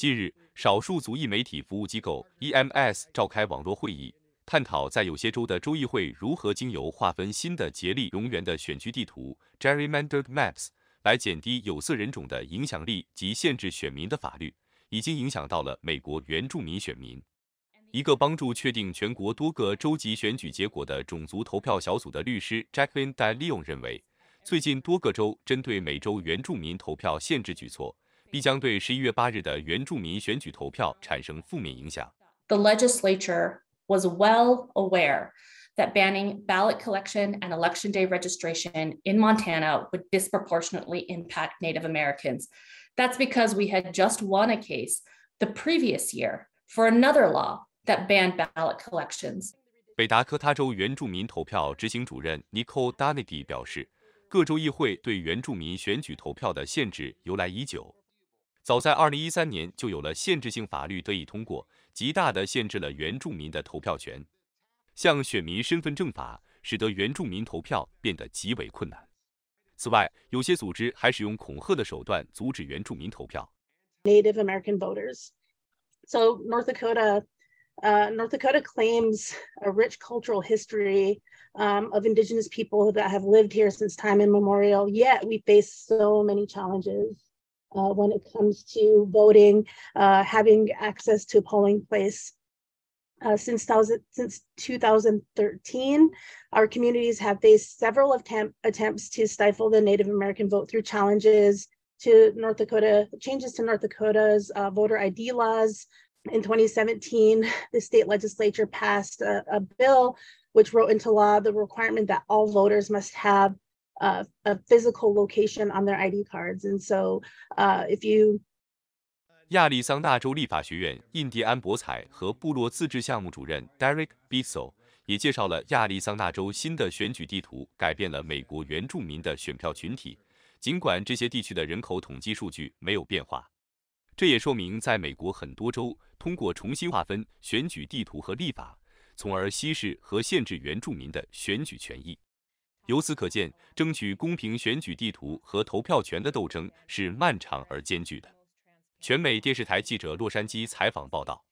近日，少数族裔媒体服务机构 EMS 召开网络会议，探讨在有些州的州议会如何经由划分新的竭力蝾螈的选区地图 （gerrymandered maps） 来减低有色人种的影响力及限制选民的法律，已经影响到了美国原住民选民。一个帮助确定全国多个州级选举结果的种族投票小组的律师 Jacqueline d a l e o n 认为，最近多个州针对美洲原住民投票限制举措。必将对十一月八日的原住民选举投票产生负面影响。The legislature was well aware that banning ballot collection and election day registration in Montana would disproportionately impact Native Americans. That's because we had just won a case the previous year for another law that banned ballot collections. 北达科他州原住民投票执行主任 Nicole Donaghy 表示，各州议会对原住民选举投票的限制由来已久。 早在二零一三年，就有了限制性法律得以通过，极大地限制了原住民的投票权。像选民身份证法，使得原住民投票变得极为困难。此外，有些组织还使用恐吓的手段阻止原住民投票。Native American voters. So North Dakota, uh, North Dakota claims a rich cultural history um, of Indigenous people that have lived here since time immemorial. Yet we face so many challenges. Uh, when it comes to voting, uh, having access to a polling place. Uh, since, thousand, since 2013, our communities have faced several attempt, attempts to stifle the Native American vote through challenges to North Dakota, changes to North Dakota's uh, voter ID laws. In 2017, the state legislature passed a, a bill which wrote into law the requirement that all voters must have uh, a physical location on their ID cards. And so，if you 亚利桑那州立法学院印第安博彩和部落自治项目主任 Derek Bissell 也介绍了亚利桑那州新的选举地图改变了美国原住民的选票群体，尽管这些地区的人口统计数据没有变化。这也说明，在美国很多州通过重新划分选举地图和立法，从而稀释和限制原住民的选举权益。由此可见，争取公平选举地图和投票权的斗争是漫长而艰巨的。全美电视台记者洛杉矶采访报道。